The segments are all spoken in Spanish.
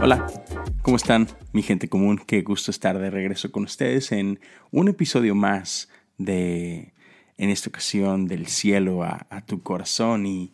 Hola, ¿cómo están mi gente común? Qué gusto estar de regreso con ustedes en un episodio más de, en esta ocasión, del cielo a, tu corazón. Y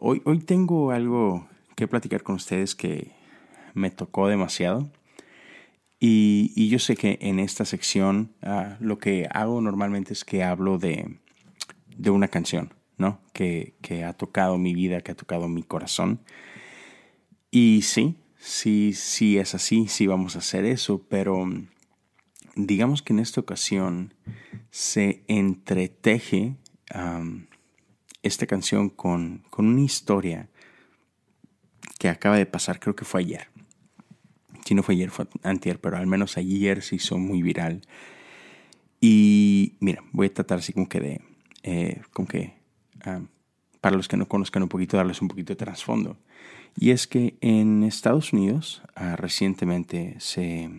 hoy, hoy tengo algo que platicar con ustedes que me tocó demasiado. Y, yo sé que en esta sección ah, lo que hago normalmente es que hablo de, de una canción, ¿no? Que, que ha tocado mi vida, que ha tocado mi corazón. Y sí, sí, sí es así, sí vamos a hacer eso, pero mm, digamos que en esta ocasión se entreteje esta canción con, con, una historia que acaba de pasar, creo que fue ayer. Si no fue ayer, fue antier, pero al menos ayer se hizo muy viral. Y mira, voy a tratar así como que de, eh, como que, para los que no conozcan un poquito, darles un poquito de trasfondo. Y es que en Estados Unidos ah, recientemente se,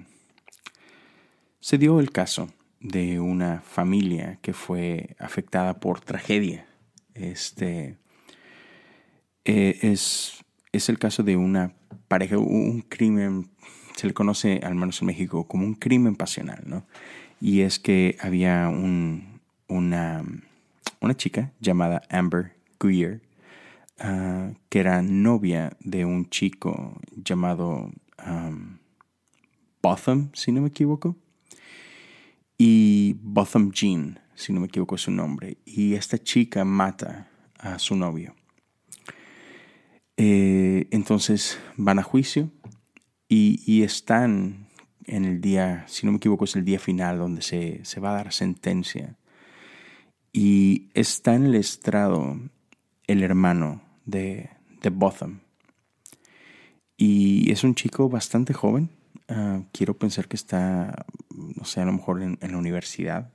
se dio el caso de una familia que fue afectada por tragedia. Este eh, es, es el caso de una pareja, un crimen, se le conoce al menos en México como un crimen pasional, ¿no? Y es que había un, una, una chica llamada Amber Greer Ah, que era novia de un chico llamado Botham, si no me equivoco, y Botham Jean, si no me equivoco es su nombre, y esta chica mata a su novio. Eh, entonces van a juicio y, están en el día, si no me equivoco es el día final donde se, se va a dar sentencia. Y está en el estrado el hermano de, de Botham. Y es un chico bastante joven. Ah, quiero pensar que está, no sé, a lo mejor en, la universidad.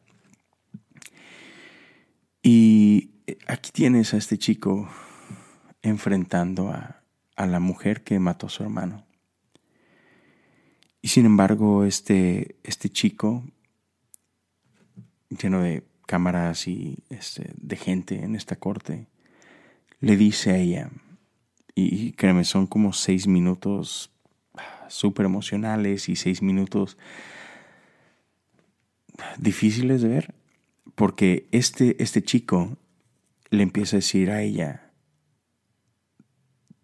Y aquí tienes a este chico enfrentando a, a la mujer que mató a su hermano. Y sin embargo, este, este chico, lleno de cámaras y este, de gente en esta corte, le dice a ella, y créeme, son como seis minutos súper emocionales y seis minutos difíciles de ver, porque este, este chico le empieza a decir a ella,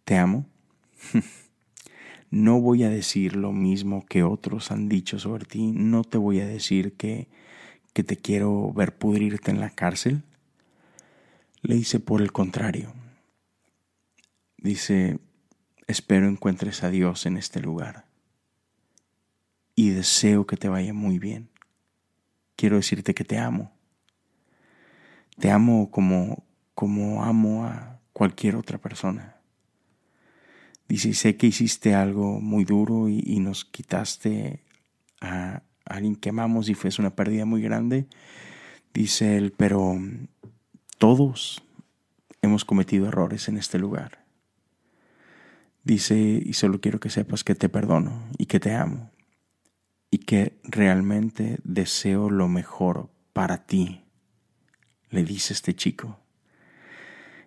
te amo. No voy a decir lo mismo que otros han dicho sobre ti. No te voy a decir que, que te quiero ver pudrirte en la cárcel. Le dice por el contrario. Dice, espero encuentres a Dios en este lugar y deseo que te vaya muy bien. Quiero decirte que te amo. Te amo como, como amo a cualquier otra persona. Dice, sé que hiciste algo muy duro y, nos quitaste a alguien que amamos y fue una pérdida muy grande. Dice él, pero todos hemos cometido errores en este lugar. Dice, y solo quiero que sepas que te perdono y que te amo y que realmente deseo lo mejor para ti, le dice este chico.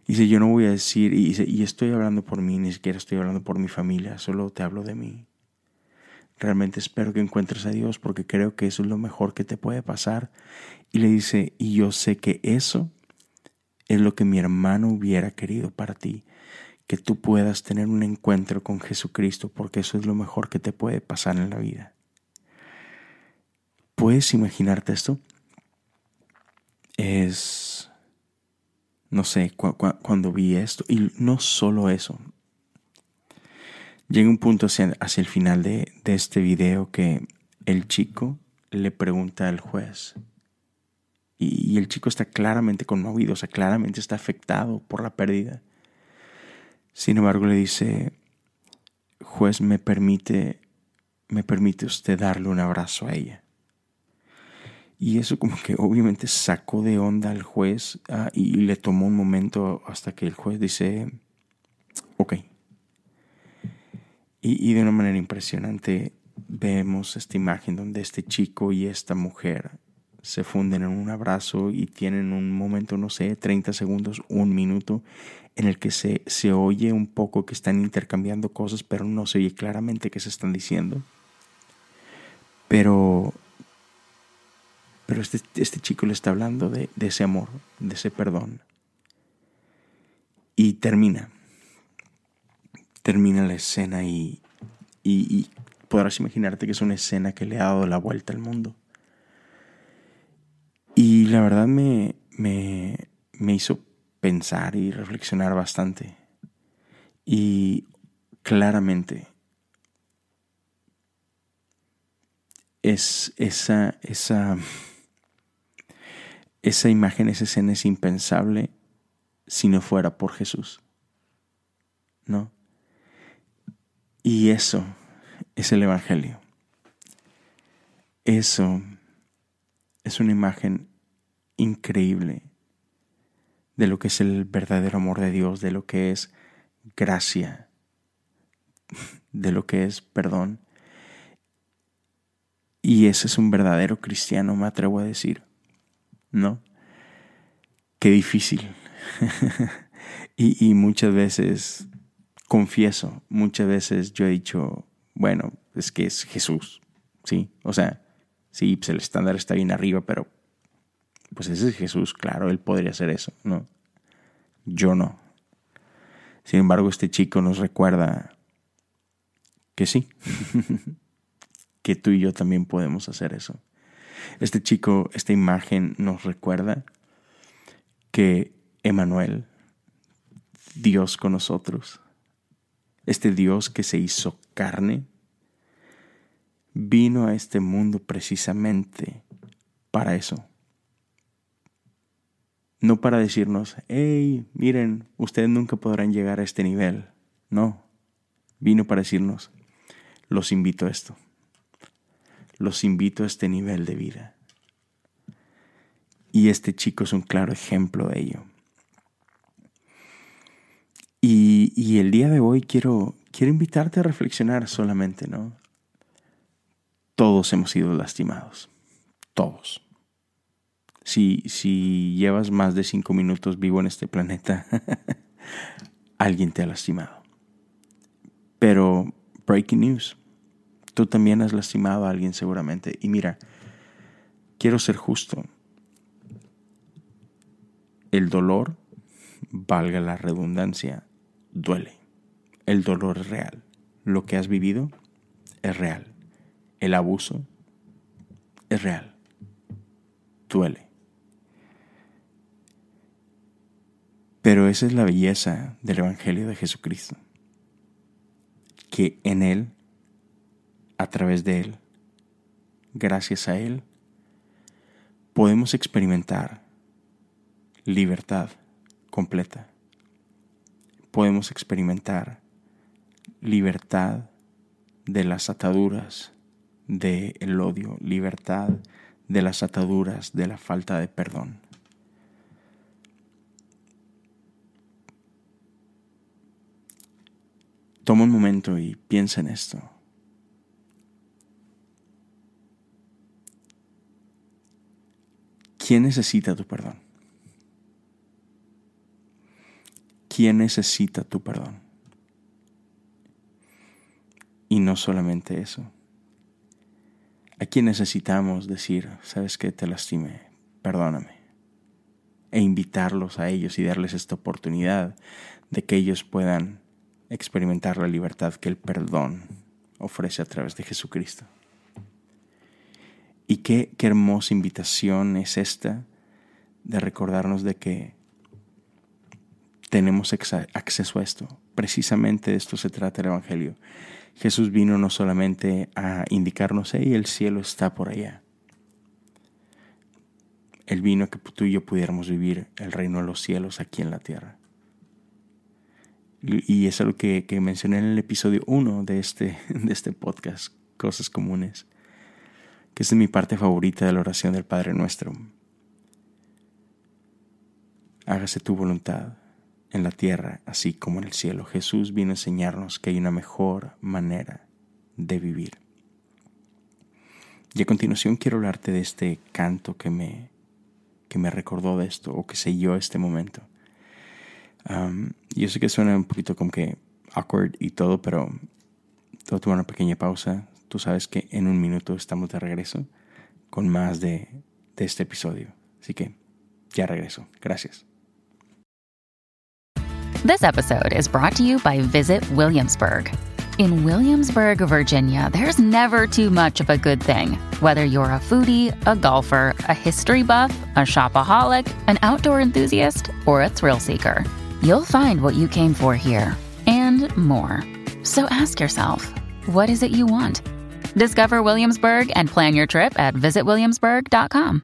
Dice, yo no voy a decir, y, dice, y estoy hablando por mí, ni siquiera estoy hablando por mi familia, solo te hablo de mí. Realmente espero que encuentres a Dios porque creo que eso es lo mejor que te puede pasar. Y le dice, y yo sé que eso es lo que mi hermano hubiera querido para ti que tú puedas tener un encuentro con Jesucristo, porque eso es lo mejor que te puede pasar en la vida. ¿Puedes imaginarte esto? Es, no sé, cuando vi esto, y no solo eso, llega un punto hacia, hacia el final de, de este video que el chico le pregunta al juez, y, y el chico está claramente conmovido, o sea, claramente está afectado por la pérdida sin embargo, le dice, juez, me permite, me permite usted darle un abrazo a ella. Y eso como que obviamente sacó de onda al juez ah, y le tomó un momento hasta que el juez dice, ok, Y, de una manera impresionante vemos esta imagen donde este chico y esta mujer se funden en un abrazo y tienen un momento, no sé, 30 segundos, un minuto, en el que se, se oye un poco que están intercambiando cosas, pero no se oye claramente qué se están diciendo. Pero, pero este, este chico le está hablando de, de ese amor, de ese perdón. Y termina. Termina la escena y, y, podrás imaginarte que es una escena que le ha dado la vuelta al mundo. Y la verdad me, me, me hizo pensar y reflexionar bastante. Y claramente es esa, esa, esa imagen, esa escena es impensable si no fuera por Jesús. ¿No? Y eso es el Evangelio. Eso es una imagen increíble de lo que es el verdadero amor de Dios, de lo que es gracia, de lo que es perdón. Y ese es un verdadero cristiano, me atrevo a decir. ¿No? Qué difícil. y, y muchas veces, confieso, muchas veces yo he dicho, bueno, es que es Jesús, ¿sí? O sea, sí, pues el estándar está bien arriba, pero pues ese es Jesús, claro, él podría hacer eso, ¿no? Yo no. Sin embargo, este chico nos recuerda que sí, que tú y yo también podemos hacer eso. Este chico, esta imagen nos recuerda que Emanuel, Dios con nosotros, este Dios que se hizo carne, vino a este mundo precisamente para eso. No para decirnos, hey, miren, ustedes nunca podrán llegar a este nivel. No, vino para decirnos, los invito a esto. Los invito a este nivel de vida. Y este chico es un claro ejemplo de ello. Y, el día de hoy quiero, quiero invitarte a reflexionar solamente, ¿no? Todos hemos sido lastimados. Todos. Si, si llevas más de cinco minutos vivo en este planeta, alguien te ha lastimado. Pero, breaking news, tú también has lastimado a alguien seguramente. Y mira, quiero ser justo. El dolor, valga la redundancia, duele. El dolor es real. Lo que has vivido es real. El abuso es real. Duele. Pero esa es la belleza del Evangelio de Jesucristo. Que en Él, a través de Él, gracias a Él, podemos experimentar libertad completa podemos experimentar libertad de las ataduras del odio, libertad de las ataduras de la falta de perdón. Toma un momento y piensa en esto. ¿Quién necesita tu perdón? ¿Quién necesita tu perdón? Y no solamente eso. ¿A quién necesitamos decir, sabes que te lastimé, perdóname? E invitarlos a ellos y darles esta oportunidad de que ellos puedan experimentar la libertad que el perdón ofrece a través de Jesucristo. Qué, hermosa invitación es esta de recordarnos de que tenemos acceso a esto. Precisamente de esto se trata el Evangelio. Jesús vino no solamente a indicarnos, hey, el cielo está por allá. Él vino que tú y yo pudiéramos vivir el reino de los cielos aquí en la tierra. Y es algo que, que mencioné en el episodio 1 de este, de este podcast, Cosas Comunes, que es mi parte favorita de la oración del Padre Nuestro. Hágase tu voluntad en la tierra, así como en el cielo. Jesús vino a enseñarnos que hay una mejor manera de vivir. Y a continuación quiero hablarte de este canto que me, que me recordó de esto o que selló este momento. yo sé que suena un poquito como que awkward y todo, pero todo tuvo una pequeña pausa. Tú sabes que en un minuto estamos de regreso con más de, de este episodio. Así que ya regreso. Gracias. This episode is brought to you by Visit Williamsburg. In Williamsburg, Virginia, there's never too much of a good thing. Whether you're a foodie, a golfer, a history buff, a shopaholic, an outdoor enthusiast, or a thrill seeker, you'll find what you came for here and more. So ask yourself, what is it you want? Discover Williamsburg and plan your trip at visitwilliamsburg.com.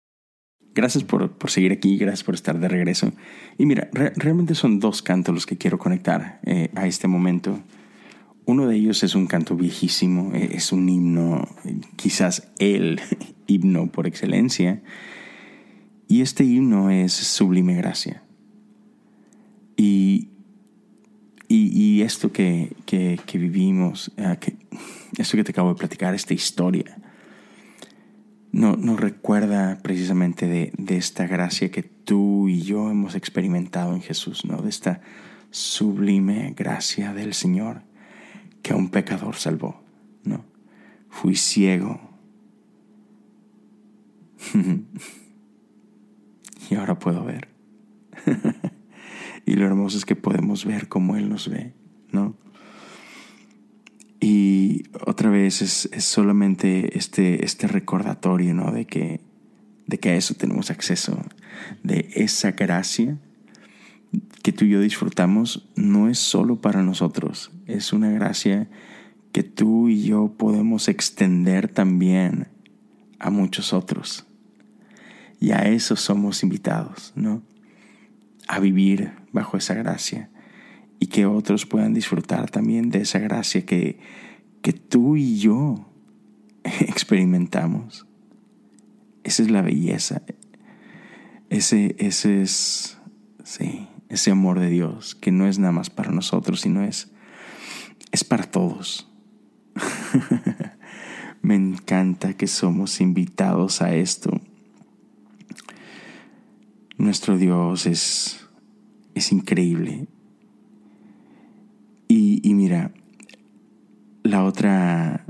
Gracias por, por, seguir aquí, gracias por estar de regreso. Y mira, re realmente son dos cantos los que quiero conectar eh, a este momento. Uno de ellos es un canto viejísimo, eh, es un himno, quizás el himno por excelencia. Y este himno es Sublime Gracia. Y, y, esto que, que, vivimos, eh, que, esto que te acabo de platicar, esta historia, no, nos recuerda precisamente de, de, esta gracia que tú y yo hemos experimentado en Jesús, ¿no? de esta sublime gracia del Señor que a un pecador salvó, ¿no? Fui ciego. y ahora puedo ver. y lo hermoso es que podemos ver como Él nos ve, ¿no? Y otra vez es, solamente este, este recordatorio, ¿no? De que, de que a eso tenemos acceso, de esa gracia que tú y yo disfrutamos no es solo para nosotros, es una gracia que tú y yo podemos extender también a muchos otros. Y a eso somos invitados, ¿no? A vivir bajo esa gracia y que otros puedan disfrutar también de esa gracia que, que tú y yo experimentamos. Esa es la belleza. Ese, ese es, sí, ese amor de Dios, que no es nada más para nosotros, sino es, es para todos. Me encanta que somos invitados a esto. Nuestro Dios es, es increíble. Y, y, mira, la otra,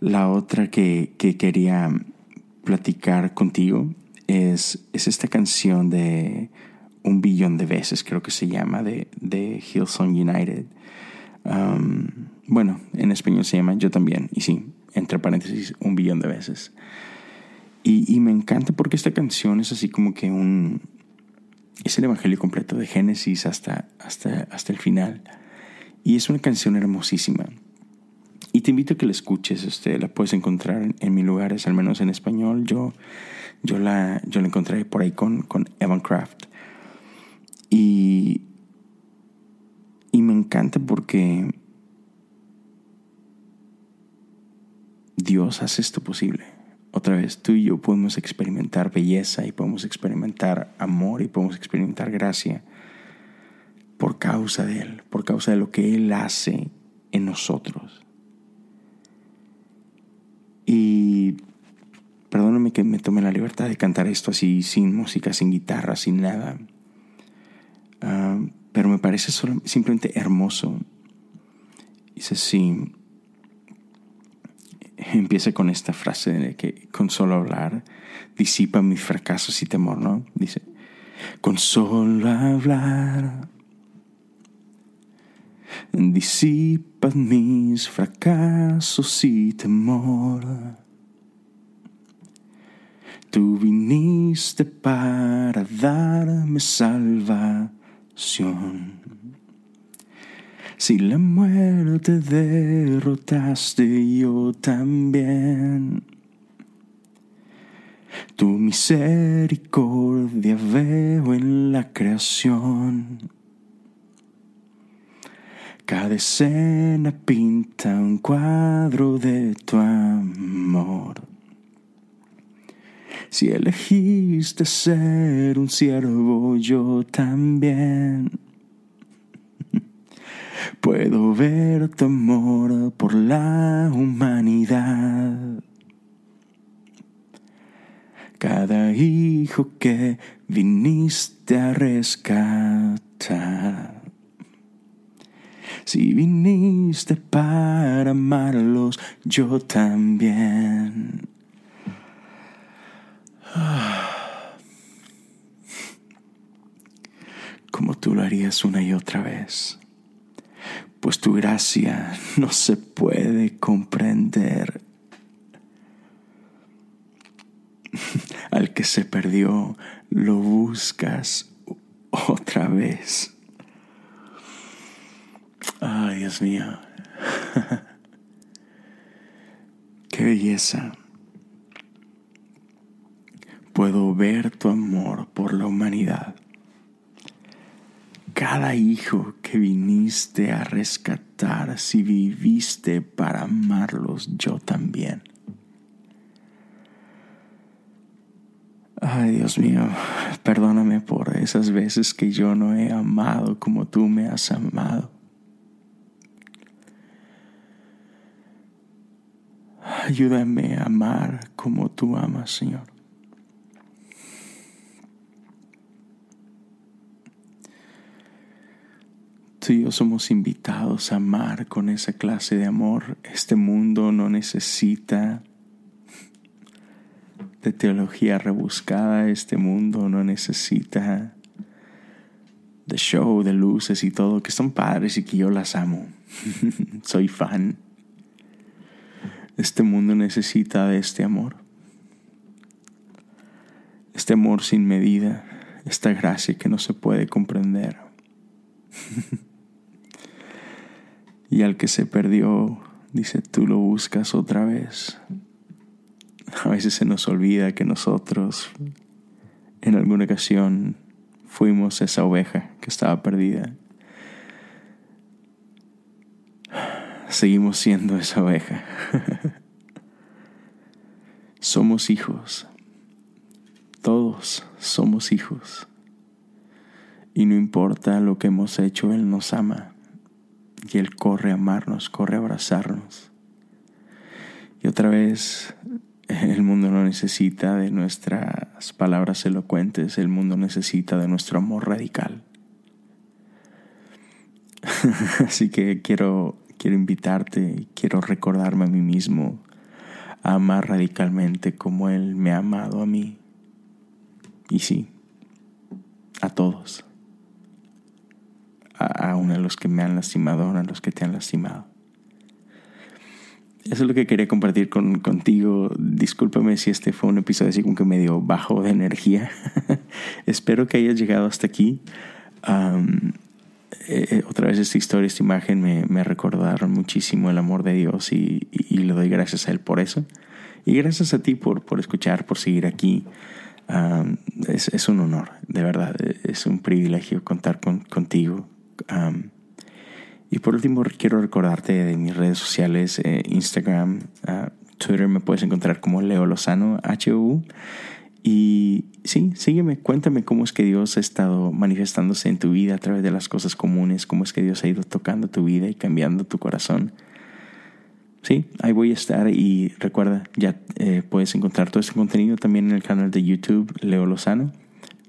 la otra que, que quería platicar contigo es, es esta canción de un billón de veces, creo que se llama, de, de Hillsong United. Um, bueno, en español se llama Yo también, y sí, entre paréntesis, un billón de veces. Y, y, me encanta porque esta canción es así como que un... Es el Evangelio completo, de Génesis hasta, hasta, hasta el final. Y es una canción hermosísima. Y te invito a que la escuches, este, la puedes encontrar en, mis lugares, al menos en español. Yo, yo, la, yo la encontré por ahí con, con Evan Craft. Y, y me encanta porque Dios hace esto posible. Otra vez, tú y yo podemos experimentar belleza y podemos experimentar amor y podemos experimentar gracia por causa de Él, por causa de lo que Él hace en nosotros. Y perdóname que me tome la libertad de cantar esto así, sin música, sin guitarra, sin nada. Ah, pero me parece simplemente hermoso. Dice así, empieza con esta frase de que con solo hablar disipa mis fracasos y temor, ¿no? Dice, con solo hablar disipa mis fracasos y temor. Tú viniste para darme salvación si la muerte derrotaste, yo también. Tu misericordia veo en la creación. Cada escena pinta un cuadro de tu amor. Si elegiste ser un siervo, yo también. Puedo ver tu amor por la humanidad. Cada hijo que viniste a rescatar. Si viniste para amarlos, yo también. Como tú lo harías una y otra vez pues tu gracia no se puede comprender. Al que se perdió, lo buscas otra vez. Ay, Dios mío. Qué belleza. Puedo ver tu amor por la humanidad cada hijo que viniste a rescatar, si viviste para amarlos, yo también. Ay, Dios mío, perdóname por esas veces que yo no he amado como tú me has amado. Ayúdame a amar como tú amas, Señor. Tú y yo somos invitados a amar con esa clase de amor. Este mundo no necesita de teología rebuscada. Este mundo no necesita de show, de luces y todo, que son padres y que yo las amo. Soy fan. Este mundo necesita de este amor. Este amor sin medida, esta gracia que no se puede comprender. Y al que se perdió, dice, tú lo buscas otra vez. A veces se nos olvida que nosotros en alguna ocasión fuimos esa oveja que estaba perdida. Seguimos siendo esa oveja. somos hijos. Todos somos hijos. Y no importa lo que hemos hecho, Él nos ama y Él corre a amarnos, corre a abrazarnos. Y otra vez, el mundo no necesita de nuestras palabras elocuentes, el mundo necesita de nuestro amor radical. Así que quiero, quiero invitarte, quiero recordarme a mí mismo a amar radicalmente como Él me ha amado a mí. Y sí, a todos a, uno de los que me han lastimado, a los que te han lastimado. Eso es lo que quería compartir con, contigo. Discúlpame si este fue un episodio así como que medio bajo de energía. Espero que hayas llegado hasta aquí. Eh, eh, otra vez esta historia, esta imagen me, me recordaron muchísimo el amor de Dios y, le doy gracias a Él por eso. Y gracias a ti por, por escuchar, por seguir aquí. es, es, un honor, de verdad. Es un privilegio contar con, contigo, y por último, quiero recordarte de mis redes sociales, eh, Instagram, ah, Twitter, me puedes encontrar como Leo Lozano, HU. Y sí, sígueme, cuéntame cómo es que Dios ha estado manifestándose en tu vida a través de las cosas comunes, cómo es que Dios ha ido tocando tu vida y cambiando tu corazón. Sí, ahí voy a estar y recuerda, ya eh, puedes encontrar todo este contenido también en el canal de YouTube Leo Lozano.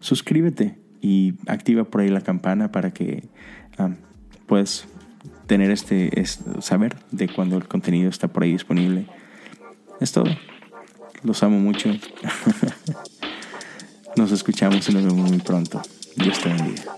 Suscríbete, y activa por ahí la campana para que um, puedas tener este, saber de cuando el contenido está por ahí disponible. Es todo. Los amo mucho. nos escuchamos y nos vemos muy pronto. Dios te bendiga.